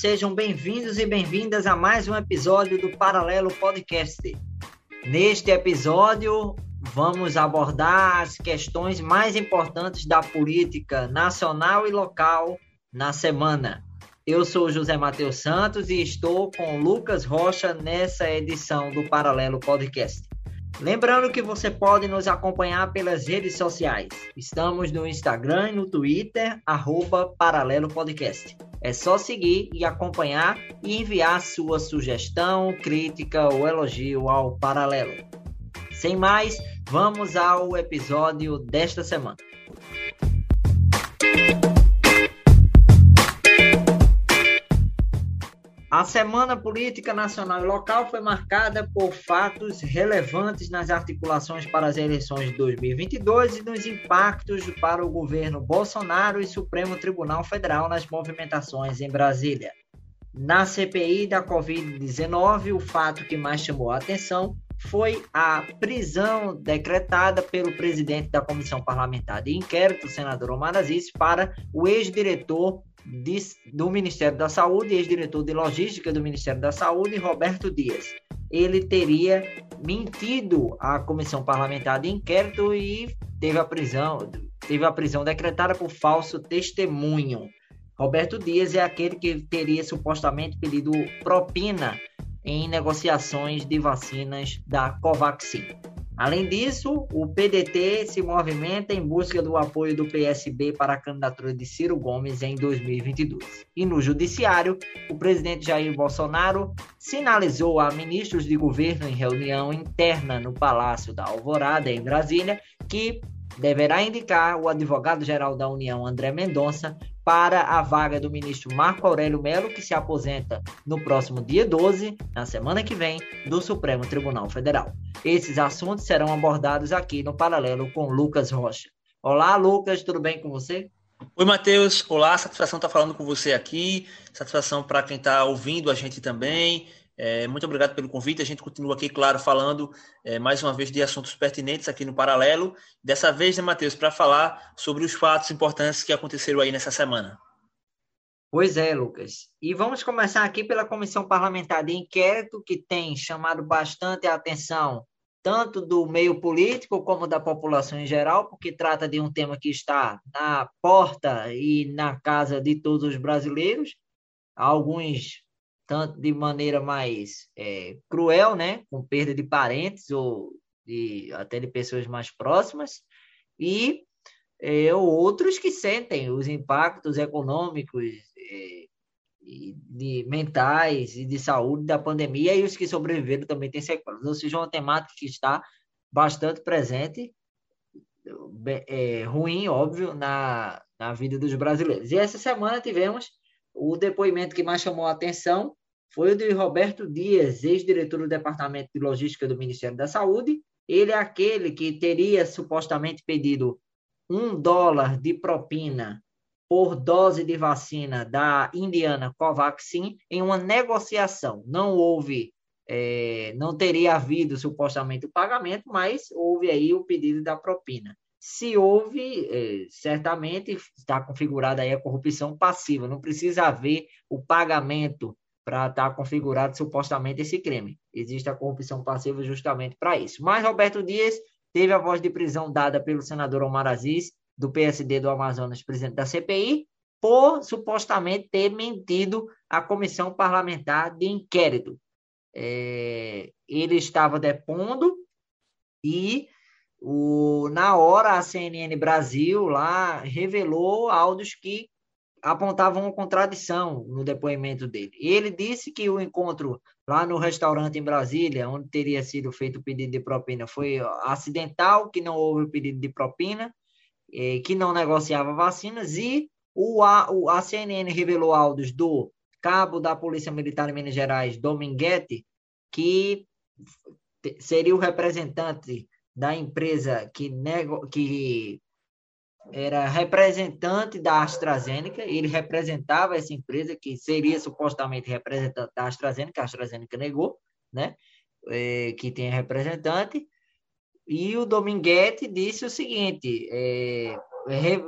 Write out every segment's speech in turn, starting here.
sejam bem-vindos e bem-vindas a mais um episódio do Paralelo Podcast. Neste episódio, vamos abordar as questões mais importantes da política nacional e local na semana. Eu sou José Matheus Santos e estou com Lucas Rocha nessa edição do Paralelo Podcast. Lembrando que você pode nos acompanhar pelas redes sociais. Estamos no Instagram e no Twitter, arroba Paralelo Podcast. É só seguir e acompanhar e enviar sua sugestão, crítica ou elogio ao Paralelo. Sem mais, vamos ao episódio desta semana. A Semana Política Nacional e Local foi marcada por fatos relevantes nas articulações para as eleições de 2022 e nos impactos para o governo Bolsonaro e Supremo Tribunal Federal nas movimentações em Brasília. Na CPI da Covid-19, o fato que mais chamou a atenção foi a prisão decretada pelo presidente da Comissão Parlamentar de Inquérito, o senador Omar Aziz, para o ex-diretor de, do Ministério da Saúde, ex-diretor de logística do Ministério da Saúde, Roberto Dias. Ele teria mentido à comissão parlamentar de inquérito e teve a prisão, teve a prisão decretada por falso testemunho. Roberto Dias é aquele que teria supostamente pedido propina em negociações de vacinas da Covaxin. Além disso, o PDT se movimenta em busca do apoio do PSB para a candidatura de Ciro Gomes em 2022. E no Judiciário, o presidente Jair Bolsonaro sinalizou a ministros de governo em reunião interna no Palácio da Alvorada, em Brasília, que deverá indicar o advogado-geral da União, André Mendonça, para a vaga do ministro Marco Aurélio Melo, que se aposenta no próximo dia 12, na semana que vem, do Supremo Tribunal Federal. Esses assuntos serão abordados aqui no Paralelo com Lucas Rocha. Olá, Lucas, tudo bem com você? Oi, Matheus. Olá, satisfação estar falando com você aqui. Satisfação para quem está ouvindo a gente também. É, muito obrigado pelo convite. A gente continua aqui, claro, falando é, mais uma vez de assuntos pertinentes aqui no Paralelo. Dessa vez, né, Matheus, para falar sobre os fatos importantes que aconteceram aí nessa semana. Pois é, Lucas. E vamos começar aqui pela Comissão Parlamentar de Inquérito, que tem chamado bastante a atenção tanto do meio político como da população em geral, porque trata de um tema que está na porta e na casa de todos os brasileiros. Alguns tanto de maneira mais é, cruel, né, com perda de parentes ou de, até de pessoas mais próximas, e é, outros que sentem os impactos econômicos é, e de mentais e de saúde da pandemia e os que sobreviveram também têm sequelas. Ou seja, uma temática que está bastante presente, é, ruim, óbvio, na, na vida dos brasileiros. E essa semana tivemos o depoimento que mais chamou a atenção foi o de Roberto Dias, ex-diretor do Departamento de Logística do Ministério da Saúde. Ele é aquele que teria supostamente pedido um dólar de propina por dose de vacina da indiana Covaxin em uma negociação. Não houve, é, não teria havido supostamente o pagamento, mas houve aí o pedido da propina. Se houve, é, certamente está configurada aí a corrupção passiva. Não precisa haver o pagamento para estar tá configurado supostamente esse crime. Existe a corrupção passiva justamente para isso. Mas Roberto Dias teve a voz de prisão dada pelo senador Omar Aziz, do PSD do Amazonas, presidente da CPI, por supostamente ter mentido à comissão parlamentar de inquérito. É, ele estava depondo e o, na hora a CNN Brasil lá revelou áudios que apontavam uma contradição no depoimento dele. Ele disse que o encontro lá no restaurante em Brasília, onde teria sido feito o pedido de propina, foi acidental, que não houve o pedido de propina, eh, que não negociava vacinas, e o, a, o, a CNN revelou áudios do cabo da Polícia Militar em Minas Gerais, Dominguete, que seria o representante da empresa que, nego, que era representante da AstraZeneca, ele representava essa empresa que seria supostamente representante da AstraZeneca, a AstraZeneca negou, né? É, que tem representante, e o Dominguete disse o seguinte: é,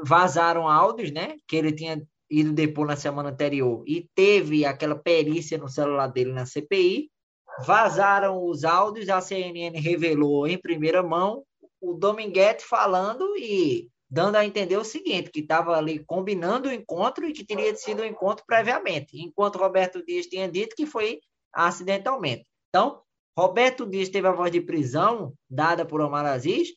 vazaram áudios, né? Que ele tinha ido depor na semana anterior e teve aquela perícia no celular dele na CPI, vazaram os áudios, a CNN revelou em primeira mão o Dominguete falando e dando a entender o seguinte, que estava ali combinando o encontro e que teria sido um encontro previamente, enquanto Roberto Dias tinha dito que foi acidentalmente. Então, Roberto Dias teve a voz de prisão dada por Omar Aziz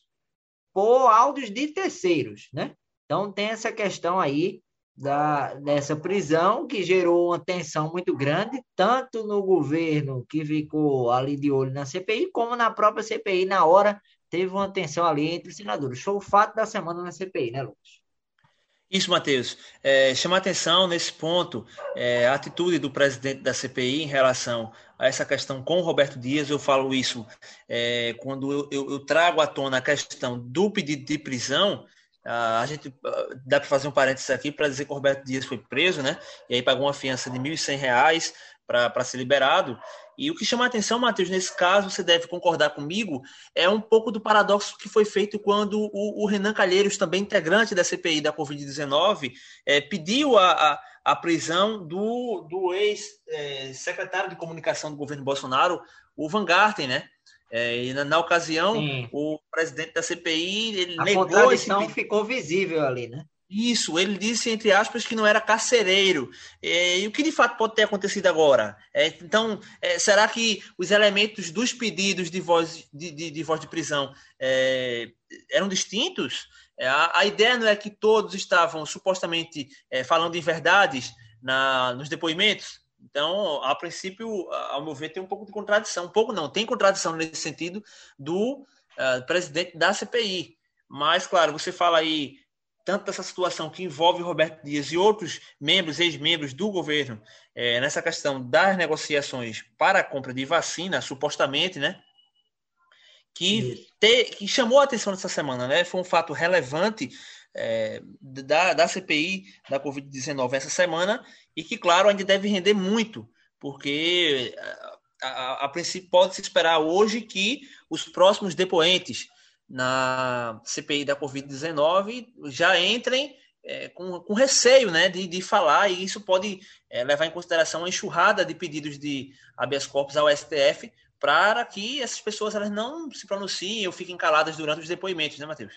por áudios de terceiros, né? Então, tem essa questão aí da, dessa prisão que gerou uma tensão muito grande, tanto no governo que ficou ali de olho na CPI, como na própria CPI, na hora teve uma tensão ali entre os senadores. Foi o fato da semana na CPI, né, Lucas? Isso, Matheus. É, chama atenção nesse ponto é, a atitude do presidente da CPI em relação a essa questão com o Roberto Dias. Eu falo isso é, quando eu, eu, eu, trago à tona a questão do pedido de prisão. A gente dá para fazer um parênteses aqui para dizer que o Roberto Dias foi preso, né? E aí pagou uma fiança de R$ 1.100 para ser liberado. E o que chama a atenção, Matheus, nesse caso, você deve concordar comigo, é um pouco do paradoxo que foi feito quando o, o Renan Calheiros, também integrante da CPI da Covid-19, é, pediu a, a, a, prisão do, do ex-secretário é, de comunicação do governo Bolsonaro, o Van Garten, né? É, e na, na ocasião, Sim. o presidente da CPI ele a negou esse pedido. ficou visível ali, né? Isso, ele disse, entre aspas, que não era carcereiro. É, e o que de fato pode ter acontecido agora? É, então, é, será que os elementos dos pedidos de voz de, de, de voz de prisão é, eram distintos? É, a, a, ideia não é que todos estavam supostamente falando em verdades na, nos depoimentos? Então, a princípio, ao meu ver, tem um pouco de contradição. Um pouco não, tem contradição nesse sentido do uh, presidente da CPI. Mas, claro, você fala aí tanto dessa situação que envolve Roberto Dias e outros membros, ex-membros do governo, é, nessa questão das negociações para a compra de vacina, supostamente, né? Que, te, que chamou a atenção nessa semana, né? Foi um fato relevante é, da, da CPI da Covid-19 essa semana e que, claro, ainda deve render muito, porque a, a, a princípio pode se esperar hoje que os próximos depoentes na CPI da Covid-19 já entrem é, com, com, receio né, de, de falar, e isso pode é, levar em consideração a enxurrada de pedidos de habeas corpus ao STF para que essas pessoas elas não se pronunciem ou fiquem caladas durante os depoimentos, né, Matheus?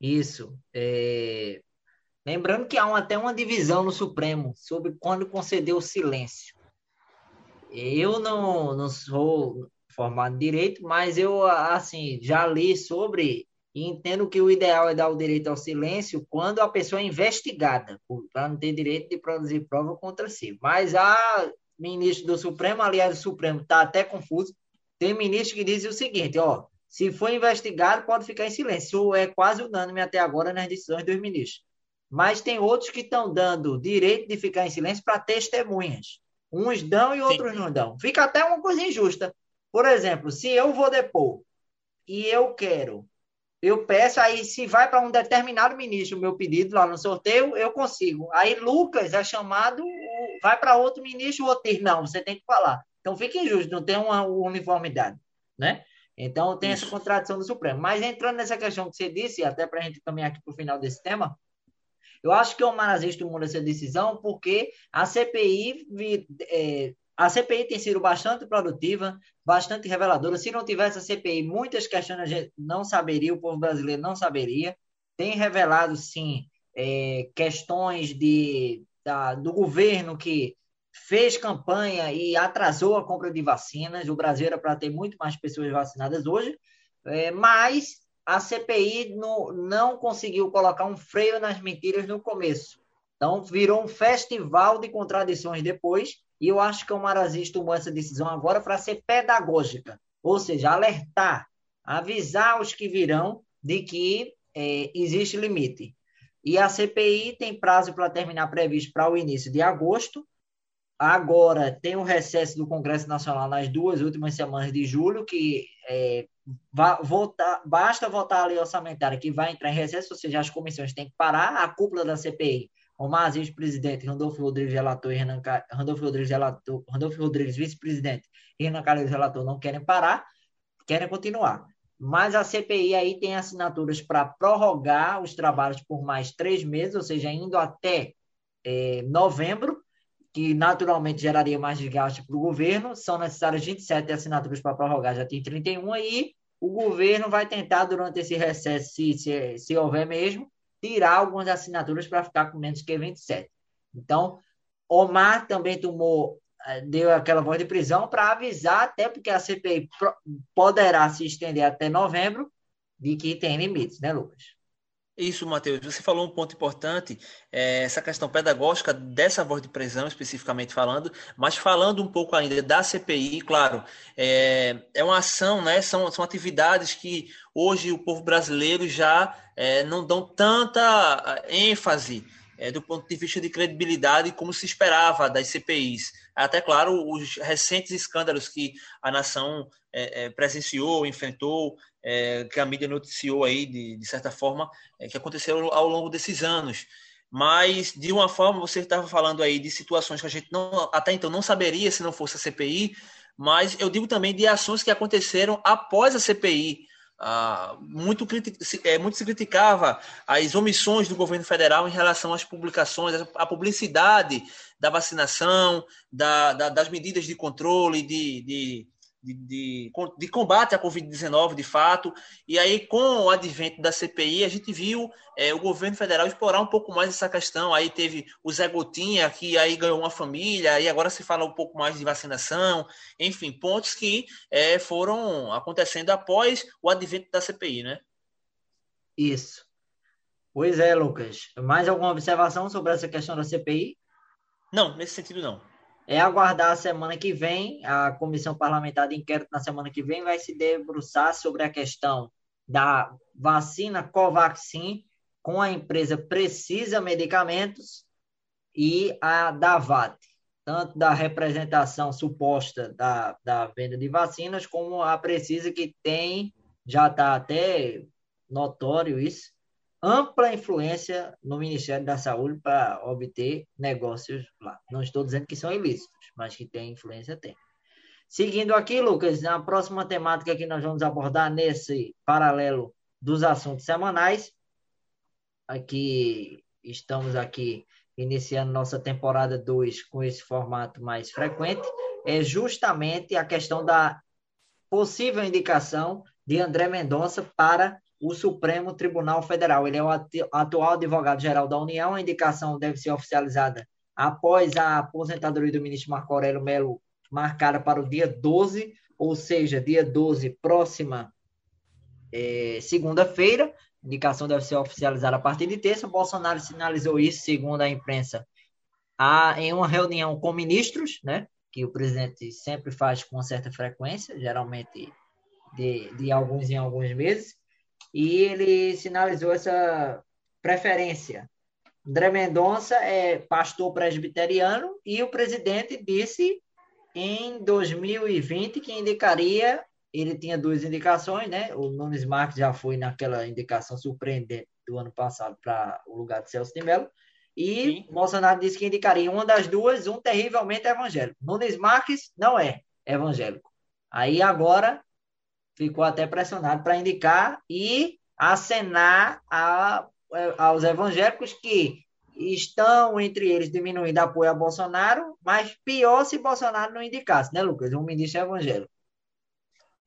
Isso. É... Lembrando que há até uma divisão no Supremo sobre quando conceder o silêncio. Eu não, não sou formado em direito, mas eu assim já li sobre e entendo que o ideal é dar o direito ao silêncio quando a pessoa é investigada, para não ter direito de produzir prova contra si. Mas a ministro do Supremo, aliás, o Supremo está até confuso. Tem ministro que diz o seguinte, ó, se for investigado, pode ficar em silêncio. É quase unânime até agora nas decisões dos ministros. Mas tem outros que estão dando direito de ficar em silêncio para testemunhas. Uns dão e outros Sim. não dão. Fica até uma coisa injusta. Por exemplo, se eu vou depor e eu quero, eu peço, aí se vai para um determinado ministro o meu pedido lá no sorteio, eu consigo. Aí Lucas é chamado, vai para outro ministro, o outro diz, não, você tem que falar. Então fica injusto, não tem uma uniformidade, né? Então tem Isso. essa contradição do Supremo. Mas entrando nessa questão que você disse, até para a gente caminhar aqui para o final desse tema, eu acho que o Marazes tomou essa decisão porque a CPI é, a CPI tem sido bastante produtiva, bastante reveladora. Se não tivesse a CPI, muitas questões a gente não saberia, o povo brasileiro não saberia. Tem revelado, sim, é, questões de, da, do governo que fez campanha e atrasou a compra de vacinas. O Brasil era para ter muito mais pessoas vacinadas hoje, é, mas a CPI no, não conseguiu colocar um freio nas mentiras no começo. Então, virou um festival de contradições depois e eu acho que o Marazis tomou essa decisão agora para ser pedagógica, ou seja, alertar, avisar os que virão de que é, existe limite. E a CPI tem prazo para terminar previsto para o início de agosto. Agora tem o recesso do Congresso Nacional nas duas últimas semanas de julho, que é, votar, basta votar a lei orçamentária que vai entrar em recesso, ou seja, as comissões têm que parar, a cúpula da CPI Omar Aziz, presidente, Randolfo Rodrigues, relator, e Renan, Randolfo Rodrigues, relator, Randolfo Rodrigues, vice-presidente, e Renan Calheiros, relator, não querem parar, querem continuar. Mas a CPI aí tem assinaturas para prorrogar os trabalhos por mais três meses, ou seja, indo até é, novembro, que naturalmente geraria mais desgaste para o governo. São necessárias 27 assinaturas para prorrogar, já tem 31 aí. O governo vai tentar, durante esse recesso, se, se, se houver mesmo, tirar algumas assinaturas para ficar com menos que 27. Então, Omar também tomou, eh, deu aquela voz de prisão para avisar, até porque a CPI poderá se estender até novembro, de que tem limites, né, Lucas? Isso, Matheus. Você falou um ponto importante, é, essa questão pedagógica dessa voz de prisão, especificamente falando, mas falando um pouco ainda da CPI, claro, é, é uma ação, né? São, são atividades que hoje o povo brasileiro já é, não dão tanta ênfase é, do ponto de vista de credibilidade como se esperava das CPIs. Até, claro, os recentes escândalos que a nação é, é, presenciou, enfrentou, é, que a mídia noticiou aí, de, de certa forma, é, que aconteceram ao longo desses anos. Mas, de uma forma, você estava falando aí de situações que a gente não, até então não saberia se não fosse a CPI, mas eu digo também de ações que aconteceram após a CPI. Ah, muito, é, muito se criticava as omissões do governo federal em relação às publicações, à publicidade da vacinação, da, da, das medidas de controle, de, de de, de, de, combate à Covid-19, de fato. E aí, com o advento da CPI, a gente viu é, o governo federal explorar um pouco mais essa questão. Aí teve o Zé Gotinha, que aí ganhou uma família, e agora se fala um pouco mais de vacinação. Enfim, pontos que é, foram acontecendo após o advento da CPI, né? Isso. Pois é, Lucas. Mais alguma observação sobre essa questão da CPI? Não, nesse sentido não é aguardar a semana que vem, a comissão parlamentar de inquérito na semana que vem vai se debruçar sobre a questão da vacina Covaxin com a empresa Precisa Medicamentos e a Davat, tanto da representação suposta da, da venda de vacinas, como a Precisa que tem, já está até notório isso, ampla influência no Ministério da Saúde para obter negócios. Não estou dizendo que são ilícitos, mas que tem influência, tem. Seguindo aqui, Lucas, na próxima temática que nós vamos abordar nesse paralelo dos assuntos semanais, aqui estamos aqui iniciando nossa temporada 2 com esse formato mais frequente, é justamente a questão da possível indicação de André Mendonça para o Supremo Tribunal Federal. Ele é o atual advogado-geral da União. A indicação deve ser oficializada após a aposentadoria do ministro Marco Aurélio Melo, marcada para o dia 12, ou seja, dia 12, próxima é, segunda-feira. Indicação deve ser oficializada a partir de terça. Bolsonaro sinalizou isso, segundo a imprensa, a, em uma reunião com ministros, né, que o presidente sempre faz com certa frequência, geralmente de, de alguns em alguns meses e ele sinalizou essa preferência. André Mendonça é pastor presbiteriano e o presidente disse em 2020 que indicaria, ele tinha duas indicações, né? O Nunes Marques já foi naquela indicação surpreendente do ano passado para o lugar de Celso de Mello, e Sim. Bolsonaro disse que indicaria uma das duas, um terrivelmente evangélico. Nunes Marques não é evangélico. Aí agora ficou até pressionado para indicar e acenar a, aos evangélicos que estão entre eles diminuindo apoio a Bolsonaro, mas pior se Bolsonaro não indicasse, né, Lucas? Um ministro evangélico.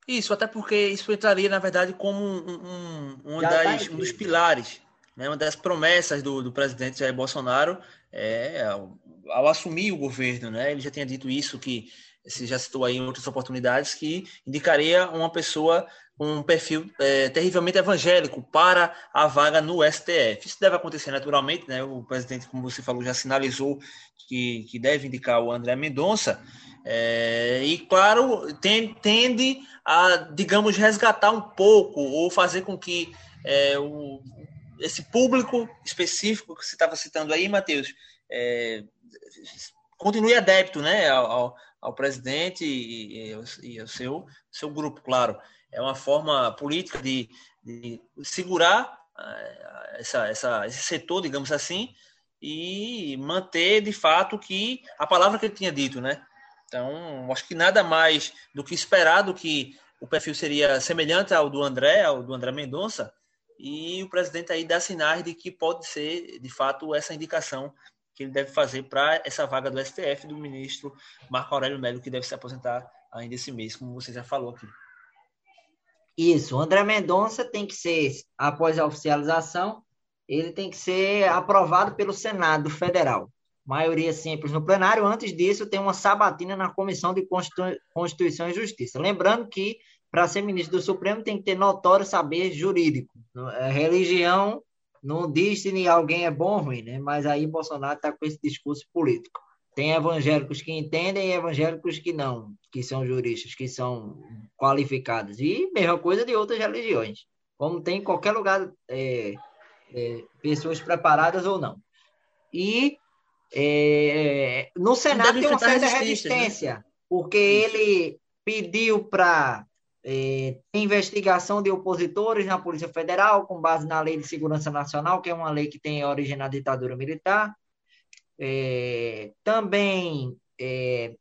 Isso, até porque isso entraria, na verdade, como um, um, um, tá das, tá um dos pilares, né, uma das promessas do, do presidente Jair Bolsonaro é, ao, ao assumir o governo. Né, ele já tinha dito isso, que você já citou aí em outras oportunidades, que indicaria uma pessoa com um perfil é, terrivelmente evangélico para a vaga no STF. Isso deve acontecer naturalmente, né? O presidente, como você falou, já sinalizou que, que deve indicar o André Mendonça. É, e, claro, tem, tende a, digamos, resgatar um pouco ou fazer com que é, o, esse público específico que você estava citando aí, Matheus, é, continue adepto né, ao, ao presidente e, e, e ao seu, seu grupo, claro. É uma forma política de, de segurar uh, essa, essa, esse setor, digamos assim, e manter de fato que a palavra que ele tinha dito, né? Então, acho que nada mais do que esperado que o perfil seria semelhante ao do André, ao do André Mendonça, e o presidente aí dá sinais de que pode ser, de fato, essa indicação que ele deve fazer para essa vaga do STF do ministro Marco Aurélio Melo, que deve se aposentar ainda esse mês, como você já falou aqui. Isso, André Mendonça tem que ser, após a oficialização, ele tem que ser aprovado pelo Senado Federal. Maioria simples no plenário. Antes disso, tem uma sabatina na Comissão de Constituição e Justiça. Lembrando que, para ser ministro do Supremo, tem que ter notório saber jurídico. É, religião não diz se alguém é bom ou ruim, né? mas aí Bolsonaro está com esse discurso político. Tem evangélicos que entendem e evangélicos que não, que são juristas, que são qualificados. E mesma coisa de outras religiões, como tem em qualquer lugar, é, é, pessoas preparadas ou não. E é, no Senado tem uma certa né? resistência, né? porque ele pediu para é, investigação de opositores na Polícia Federal, com base na Lei de Segurança Nacional, que é uma lei que tem origem na ditadura militar. É, também é,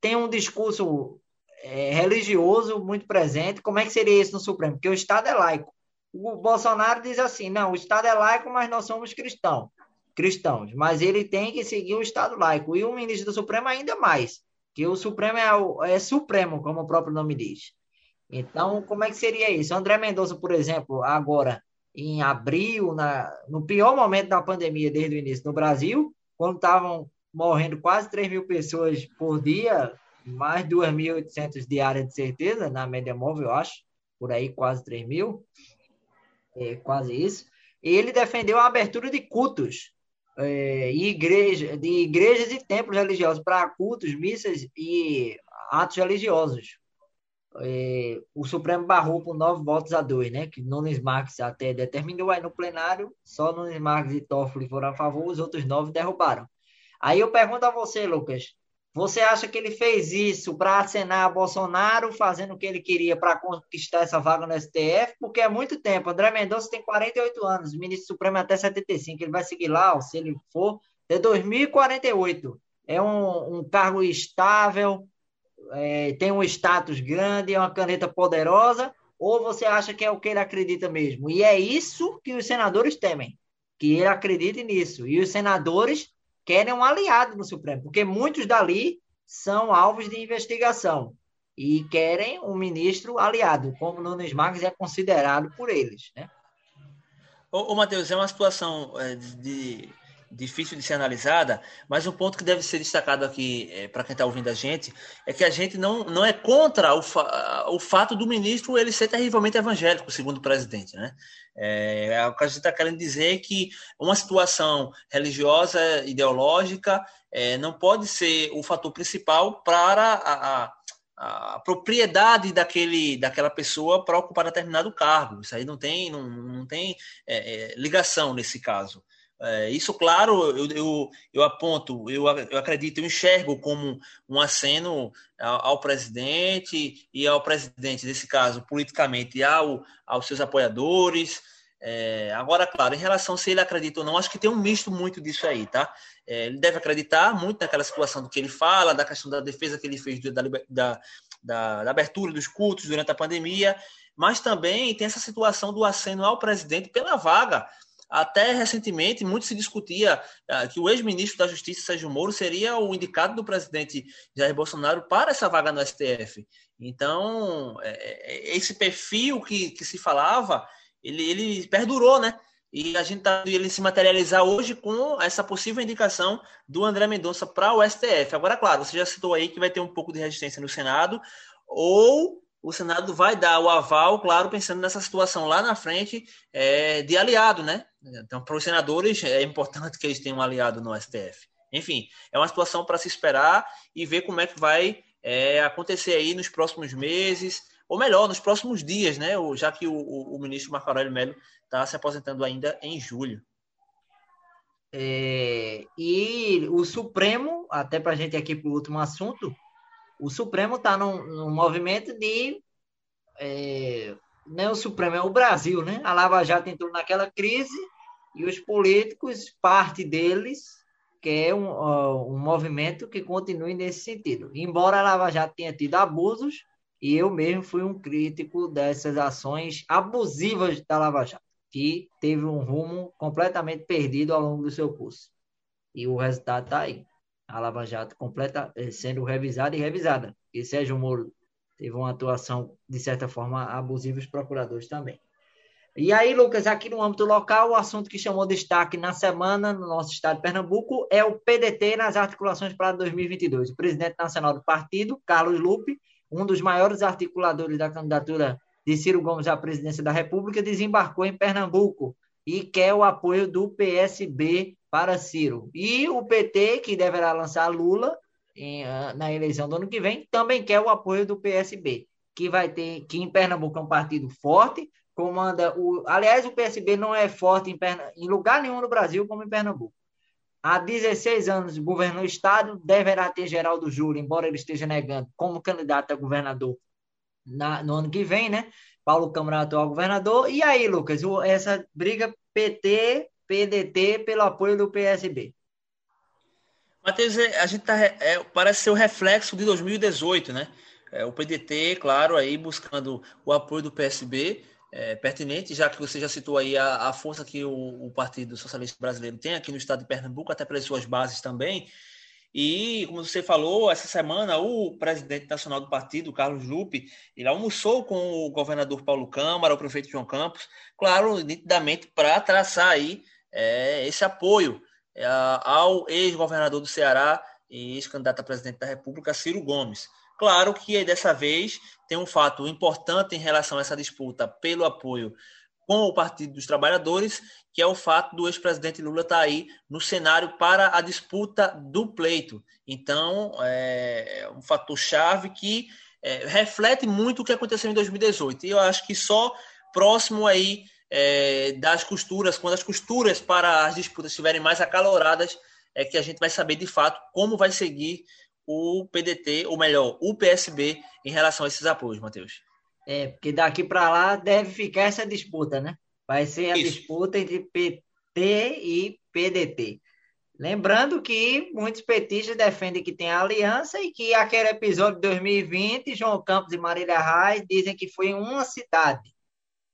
tem um discurso é, religioso muito presente. Como é que seria isso no Supremo? Porque o Estado é laico. O Bolsonaro diz assim: não, o Estado é laico, mas nós somos cristãos. Cristãos, mas ele tem que seguir o Estado laico. E o ministro do Supremo ainda mais, que o Supremo é, é supremo, como o próprio nome diz. Então, como é que seria isso? André Mendonça, por exemplo, agora em abril, na, no pior momento da pandemia desde o início no Brasil, quando estavam morrendo quase 3 mil pessoas por dia, mais 2.800 diárias de certeza, na média móvel, eu acho, por aí quase 3 mil, é, quase isso. Ele defendeu a abertura de cultos, é, igreja, de igrejas e templos religiosos para cultos, missas e atos religiosos. É, o Supremo barrou por nove votos a dois, né? Que Nunes Marques até determinou aí no plenário, só Nunes Marques e Toffoli foram a favor, os outros nove derrubaram. Aí eu pergunto a você, Lucas, você acha que ele fez isso para acenar a Bolsonaro, fazendo o que ele queria para conquistar essa vaga no STF? Porque é muito tempo. André Mendonça tem 48 anos, ministro supremo é até 75. Ele vai seguir lá, se ele for, até 2048. É um, um cargo estável, é, tem um status grande, é uma caneta poderosa, ou você acha que é o que ele acredita mesmo? E é isso que os senadores temem, que ele acredite nisso. E os senadores querem um aliado no Supremo, porque muitos dali são alvos de investigação e querem um ministro aliado, como Nunes Marques é considerado por eles, né? Ô, ô Matheus, é uma situação é, de difícil de ser analisada, mas um ponto que deve ser destacado aqui é, para quem está ouvindo a gente é que a gente não, não é contra o, fa o fato do ministro ele ser terrivelmente evangélico, segundo o presidente. Né? É, é o que a gente está querendo dizer que uma situação religiosa, ideológica, é, não pode ser o fator principal para a, a a propriedade daquele, daquela pessoa para ocupar determinado cargo. Isso aí não tem, não, não tem é, é, ligação nesse caso. É, isso, claro, eu, eu, eu aponto, eu, eu, acredito, eu enxergo como um aceno ao, ao, presidente e ao presidente, nesse caso, politicamente, ao, aos seus apoiadores. É, agora, claro, em relação se ele acredita ou não, acho que tem um misto muito disso aí, tá? É, ele deve acreditar muito naquela situação do que ele fala, da questão da defesa que ele fez da, da, da, da abertura dos cultos durante a pandemia, mas também tem essa situação do aceno ao presidente pela vaga até recentemente, muito se discutia uh, que o ex-ministro da Justiça, Sérgio Moro, seria o indicado do presidente Jair Bolsonaro para essa vaga no STF. Então, é, é, esse perfil que, que se falava, ele, ele perdurou, né? E a gente está ele se materializar hoje com essa possível indicação do André Mendonça para o STF. Agora, claro, você já citou aí que vai ter um pouco de resistência no Senado, ou o Senado vai dar o aval, claro, pensando nessa situação lá na frente é, de aliado, né? Então, para os senadores, é importante que eles tenham um aliado no STF. Enfim, é uma situação para se esperar e ver como é que vai é, acontecer aí nos próximos meses, ou melhor, nos próximos dias, né? Já que o, o, o ministro Marco Aurélio Melo está se aposentando ainda em julho. É, e o Supremo, até para a gente aqui para o último assunto, o Supremo está num, num, movimento de. É, não é o Supremo, é o Brasil, né? A Lava Jato entrou naquela crise e os políticos, parte deles, quer um, uh, um movimento que continue nesse sentido. Embora a Lava Jato tenha tido abusos, e eu mesmo fui um crítico dessas ações abusivas da Lava Jato, que teve um rumo completamente perdido ao longo do seu curso. E o resultado está aí. A Lava Jato completa, eh, sendo revisada e revisada. E Sérgio Moro teve uma atuação, de certa forma, abusiva os procuradores também. E aí, Lucas, aqui no âmbito local, o assunto que chamou destaque na semana no nosso estado de Pernambuco é o PDT nas articulações para 2022. O presidente nacional do partido, Carlos Lupe, um dos maiores articuladores da candidatura de Ciro Gomes à presidência da República, desembarcou em Pernambuco e quer o apoio do PSB para Ciro. E o PT, que deverá lançar Lula em, ah, na eleição do ano que vem, também quer o apoio do PSB, que vai ter, que em Pernambuco é um partido forte, comanda o. Aliás, o PSB não é forte em, em lugar nenhum no Brasil como em Pernambuco. Há 16 anos governou o Estado, deverá ter Geraldo Júlio, embora ele esteja negando, como candidato a governador na, no ano que vem, né? Paulo Câmara, atual governador. E aí, Lucas, essa briga PT, PDT pelo apoio do PSB? Matheus, é, a gente tá, é, parece ser o reflexo de 2018, né? É, o PDT, claro, aí buscando o apoio do PSB, é, pertinente, já que você já citou aí a, a força que o, o, Partido Socialista Brasileiro tem aqui no estado de Pernambuco, até pelas suas bases também. E, como você falou, essa semana o presidente nacional do partido, Carlos Lupe, ele almoçou com o governador Paulo Câmara, o prefeito João Campos, claro, nitidamente para traçar aí é, esse apoio é, ao ex-governador do Ceará e ex-candidato a presidente da República, Ciro Gomes. Claro que dessa vez tem um fato importante em relação a essa disputa pelo apoio com o Partido dos Trabalhadores, que é o fato do ex-presidente Lula estar tá aí no cenário para a disputa do pleito. Então, é, é um fator chave que é, reflete muito o que aconteceu em 2018. E eu acho que só próximo aí é, das costuras, quando as costuras para as disputas estiverem mais acaloradas, é que a gente vai saber de fato como vai seguir o PDT, ou melhor, o PSB, em relação a esses apoios, Matheus? É, porque daqui para lá deve ficar essa disputa, né? Vai ser a Isso. disputa entre PT e PDT. Lembrando que muitos petistas defendem que tem aliança e que aquele episódio de 2020, João Campos e Marília Reis dizem que foi em uma cidade.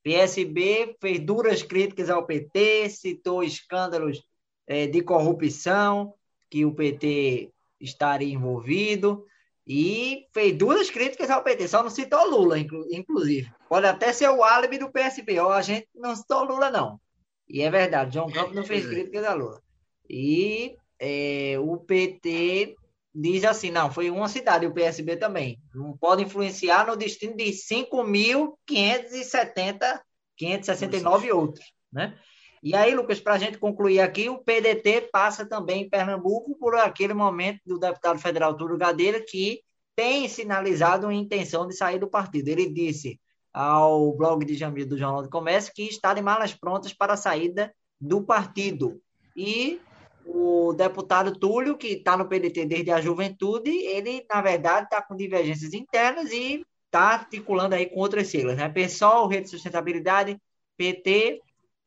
PSB fez duras críticas ao PT, citou escândalos é, de corrupção que o PT estaria envolvido e fez duras críticas ao PT, só não citou Lula, inclusive. Pode até ser o álibi do PSB, ó, a gente não citou Lula, não. E é verdade, João Campos não fez críticas a Lula. E é, o PT diz assim, não, foi uma cidade, o PSB também. Não pode influenciar no destino de 5.570, 569 outros, né? E aí, Lucas, para a gente concluir aqui, o PDT passa também em Pernambuco por aquele momento do deputado federal Túlio Gadeira, que tem sinalizado uma intenção de sair do partido. Ele disse ao blog de Jamil do Jornal do Comércio que está de malas prontas para a saída do partido. E o deputado Túlio, que está no PDT desde a juventude, ele, na verdade, está com divergências internas e está articulando aí com outras siglas, né? PSOL, Rede de Sustentabilidade, PT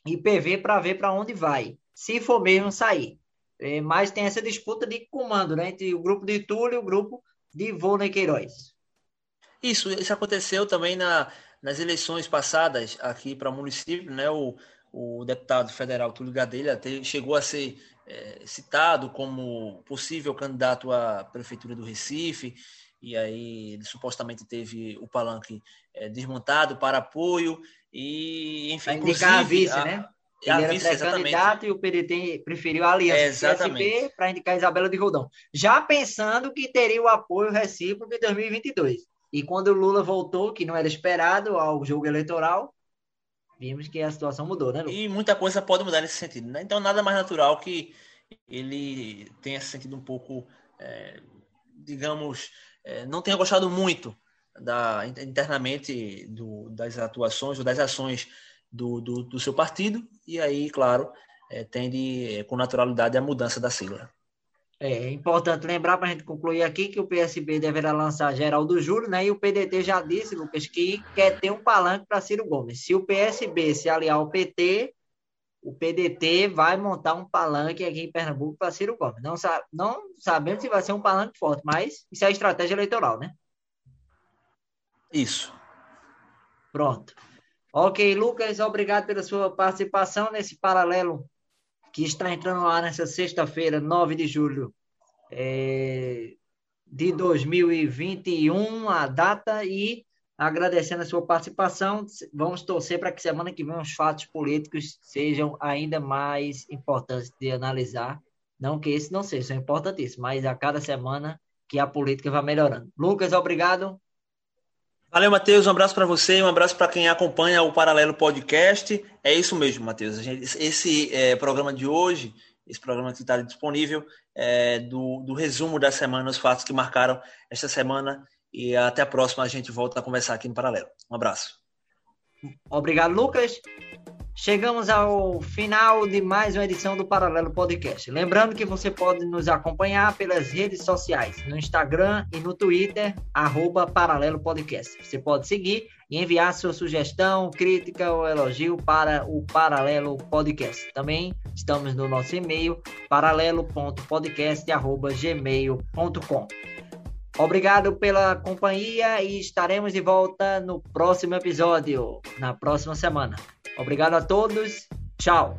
e PV para ver para onde vai, se for mesmo sair. É, mas tem essa disputa de comando né, entre o grupo de Túlio e o grupo de Volney Queiroz. Isso, isso aconteceu também na, nas eleições passadas aqui para o município, né? O, o deputado federal Túlio Gadelha chegou a ser é, citado como possível candidato à prefeitura do Recife, e aí ele supostamente teve o palanque é, desmontado para apoio, e, enfim, indicar a vice, a, né? Ele a era pré-candidato e o PDT preferiu a aliança é, para indicar Isabela de Rodão. Já pensando que teria o apoio recíproco em 2022. E quando o Lula voltou, que não era esperado ao jogo eleitoral, vimos que a situação mudou, né, Lula? E muita coisa pode mudar nesse sentido, né? Então, nada mais natural que ele tenha se sentido um pouco, é, digamos, é, não tenha gostado muito da, internamente do, das atuações ou das ações do, do, do seu partido, e aí, claro, é, tende é, com naturalidade a mudança da sigla. É importante lembrar para a gente concluir aqui que o PSB deverá lançar Geraldo Júlio, né? E o PDT já disse, Lucas, que quer ter um palanque para Ciro Gomes. Se o PSB se aliar ao PT, o PDT vai montar um palanque aqui em Pernambuco para Ciro Gomes. Não, não sabemos se vai ser um palanque forte, mas isso é estratégia eleitoral, né? Isso. Pronto. Ok, Lucas, obrigado pela sua participação nesse paralelo que está entrando lá nessa sexta-feira, 9 de julho é, de 2021, a data, e agradecendo a sua participação. Vamos torcer para que semana que vem os fatos políticos sejam ainda mais importantes de analisar. Não que esse não seja, são importantíssimos, mas a cada semana que a política vai melhorando. Lucas, obrigado. Valeu, Matheus. Um abraço para você, um abraço para quem acompanha o Paralelo Podcast. É isso mesmo, Matheus. Esse é, programa de hoje, esse programa que está disponível, é, do, do resumo da semana, os fatos que marcaram esta semana. E até a próxima, a gente volta a conversar aqui no Paralelo. Um abraço. Obrigado, Lucas. Chegamos ao final de mais uma edição do Paralelo Podcast. Lembrando que você pode nos acompanhar pelas redes sociais, no Instagram e no Twitter, arroba Paralelo Podcast. Você pode seguir e enviar sua sugestão, crítica ou elogio para o Paralelo Podcast. Também estamos no nosso e-mail, paralelo.podcast.gmail.com. Obrigado pela companhia e estaremos de volta no próximo episódio, na próxima semana. Obrigado a todos. Tchau.